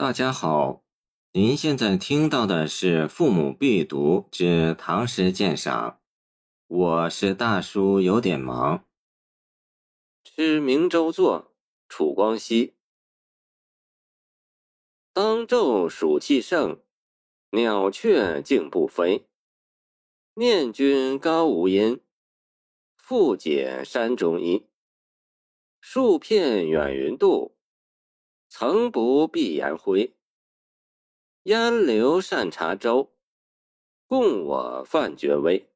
大家好，您现在听到的是《父母必读之唐诗鉴赏》，我是大叔，有点忙。吃明州作，楚光熙。当昼暑气盛，鸟雀竟不飞。念君高无音，复解山中衣。树片远云渡。曾不避言灰，烟流善茶粥，供我饭绝微。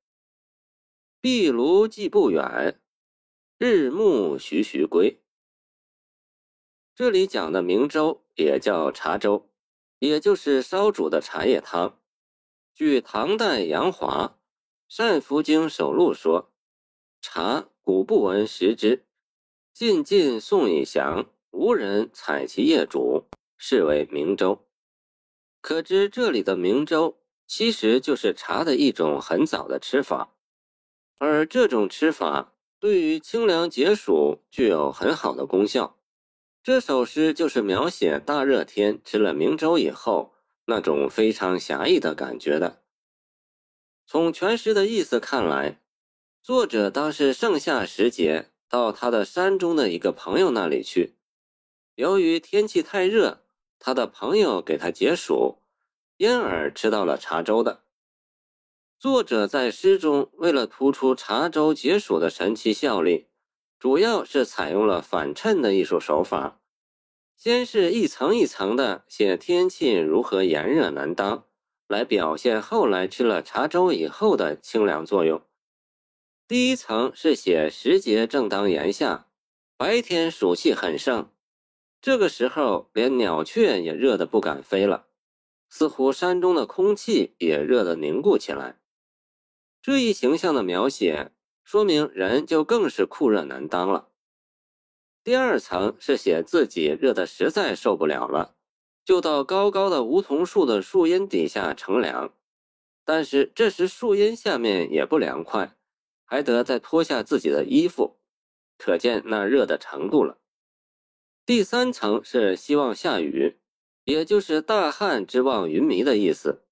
壁炉既不远，日暮徐徐归。这里讲的明粥也叫茶粥，也就是烧煮的茶叶汤。据唐代杨华《善福经首录》说，茶古不闻食之，近晋宋以降。无人采其叶煮，是为明粥。可知这里的明粥其实就是茶的一种很早的吃法，而这种吃法对于清凉解暑具有很好的功效。这首诗就是描写大热天吃了明粥以后那种非常侠义的感觉的。从全诗的意思看来，作者当是盛夏时节到他的山中的一个朋友那里去。由于天气太热，他的朋友给他解暑，因而吃到了茶粥的。作者在诗中为了突出茶粥解暑的神奇效力，主要是采用了反衬的艺术手法。先是一层一层的写天气如何炎热难当，来表现后来吃了茶粥以后的清凉作用。第一层是写时节正当炎夏，白天暑气很盛。这个时候，连鸟雀也热得不敢飞了，似乎山中的空气也热得凝固起来。这一形象的描写，说明人就更是酷热难当了。第二层是写自己热得实在受不了了，就到高高的梧桐树的树荫底下乘凉，但是这时树荫下面也不凉快，还得再脱下自己的衣服，可见那热的程度了。第三层是希望下雨，也就是大旱之望云迷的意思。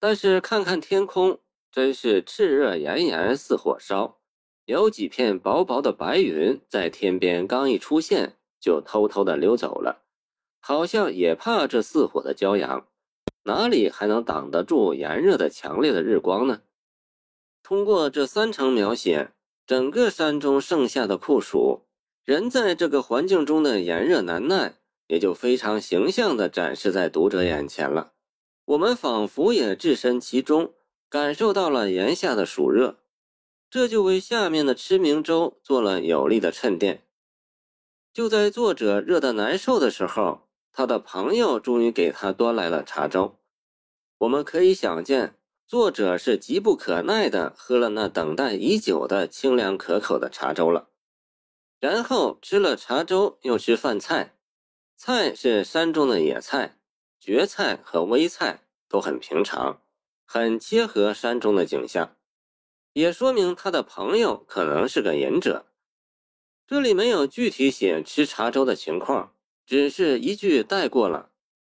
但是看看天空，真是炽热炎炎似火烧，有几片薄薄的白云在天边刚一出现，就偷偷的溜走了，好像也怕这似火的骄阳，哪里还能挡得住炎热的强烈的日光呢？通过这三层描写，整个山中盛夏的酷暑。人在这个环境中的炎热难耐，也就非常形象地展示在读者眼前了。我们仿佛也置身其中，感受到了炎夏的暑热，这就为下面的吃明粥做了有力的衬垫。就在作者热得难受的时候，他的朋友终于给他端来了茶粥。我们可以想见，作者是急不可耐地喝了那等待已久的清凉可口的茶粥了。然后吃了茶粥，又吃饭菜。菜是山中的野菜，蕨菜和微菜都很平常，很切合山中的景象，也说明他的朋友可能是个隐者。这里没有具体写吃茶粥的情况，只是一句带过了。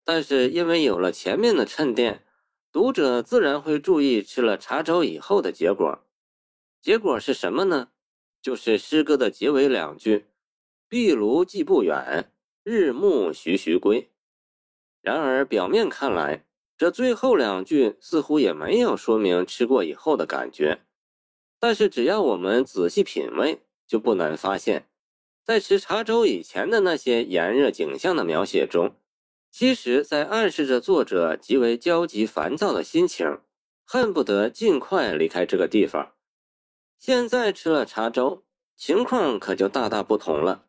但是因为有了前面的衬垫，读者自然会注意吃了茶粥以后的结果。结果是什么呢？就是诗歌的结尾两句：“壁炉既不远，日暮徐徐归。”然而表面看来，这最后两句似乎也没有说明吃过以后的感觉。但是只要我们仔细品味，就不难发现，在吃茶粥以前的那些炎热景象的描写中，其实在暗示着作者极为焦急烦躁的心情，恨不得尽快离开这个地方。现在吃了茶粥，情况可就大大不同了。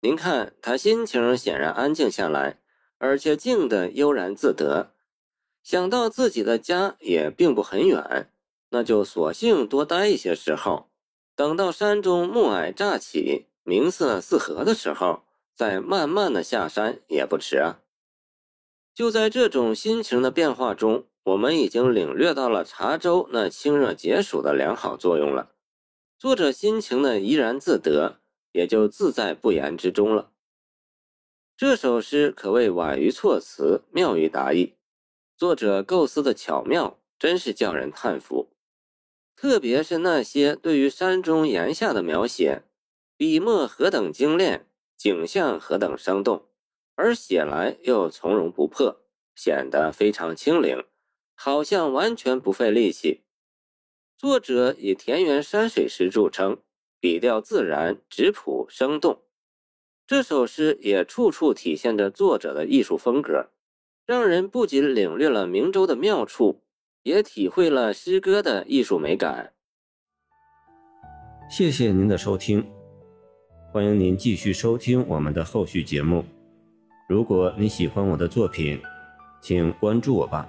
您看他心情显然安静下来，而且静得悠然自得。想到自己的家也并不很远，那就索性多待一些时候，等到山中暮霭乍起，明色四合的时候，再慢慢的下山也不迟啊。就在这种心情的变化中。我们已经领略到了茶粥那清热解暑的良好作用了，作者心情呢怡然自得，也就自在不言之中了。这首诗可谓婉于措辞，妙于达意，作者构思的巧妙，真是叫人叹服。特别是那些对于山中岩下的描写，笔墨何等精炼，景象何等生动，而写来又从容不迫，显得非常轻灵，好像完全不费力气。作者以田园山水诗著称，笔调自然、质朴、生动。这首诗也处处体现着作者的艺术风格，让人不仅领略了明州的妙处，也体会了诗歌的艺术美感。谢谢您的收听，欢迎您继续收听我们的后续节目。如果你喜欢我的作品，请关注我吧。